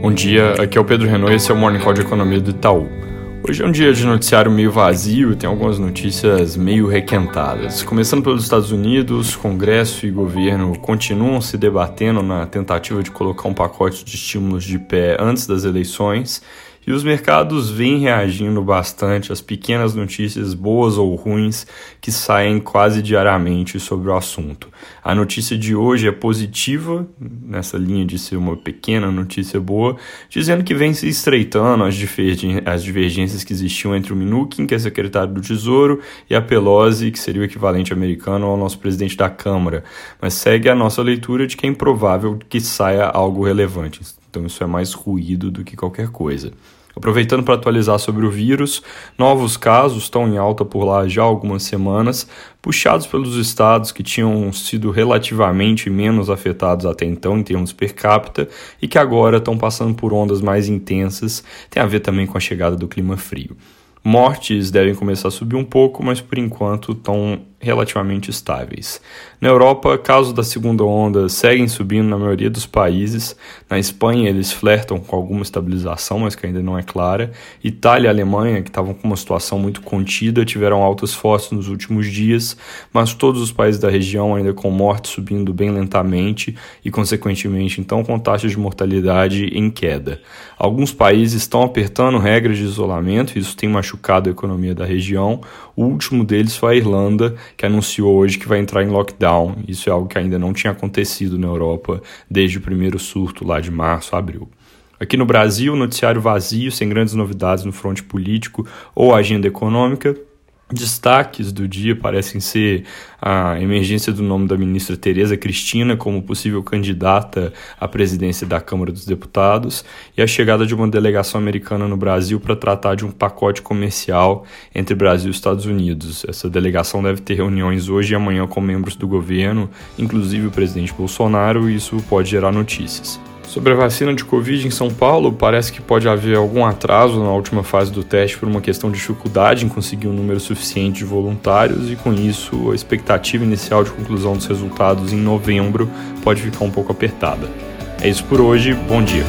Bom dia, aqui é o Pedro Renault e esse é o Morning Call de Economia do Itaú. Hoje é um dia de noticiário meio vazio, tem algumas notícias meio requentadas. Começando pelos Estados Unidos, Congresso e governo continuam se debatendo na tentativa de colocar um pacote de estímulos de pé antes das eleições e os mercados vêm reagindo bastante às pequenas notícias boas ou ruins que saem quase diariamente sobre o assunto. A notícia de hoje é positiva, nessa linha de ser uma pequena notícia boa, dizendo que vem se estreitando as, as divergências que existiam entre o Mnuchin, que é secretário do Tesouro, e a Pelosi, que seria o equivalente americano ao nosso presidente da Câmara. Mas segue a nossa leitura de que é improvável que saia algo relevante. Então isso é mais ruído do que qualquer coisa. Aproveitando para atualizar sobre o vírus, novos casos estão em alta por lá já há algumas semanas, puxados pelos estados que tinham sido relativamente menos afetados até então em termos per capita e que agora estão passando por ondas mais intensas, tem a ver também com a chegada do clima frio. Mortes devem começar a subir um pouco, mas por enquanto estão relativamente estáveis. Na Europa, casos da segunda onda seguem subindo na maioria dos países. Na Espanha, eles flertam com alguma estabilização, mas que ainda não é clara. Itália e Alemanha, que estavam com uma situação muito contida, tiveram altas fortes nos últimos dias, mas todos os países da região ainda com mortes subindo bem lentamente e, consequentemente, então com taxas de mortalidade em queda. Alguns países estão apertando regras de isolamento, isso tem machucado a economia da região. O último deles foi a Irlanda, que anunciou hoje que vai entrar em lockdown. Isso é algo que ainda não tinha acontecido na Europa desde o primeiro surto lá de março, abril. Aqui no Brasil, noticiário vazio, sem grandes novidades no fronte político ou agenda econômica. Destaques do dia parecem ser a emergência do nome da ministra Tereza Cristina como possível candidata à presidência da Câmara dos Deputados e a chegada de uma delegação americana no Brasil para tratar de um pacote comercial entre Brasil e Estados Unidos. Essa delegação deve ter reuniões hoje e amanhã com membros do governo, inclusive o presidente Bolsonaro, e isso pode gerar notícias. Sobre a vacina de Covid em São Paulo, parece que pode haver algum atraso na última fase do teste por uma questão de dificuldade em conseguir um número suficiente de voluntários e, com isso, a expectativa inicial de conclusão dos resultados em novembro pode ficar um pouco apertada. É isso por hoje, bom dia.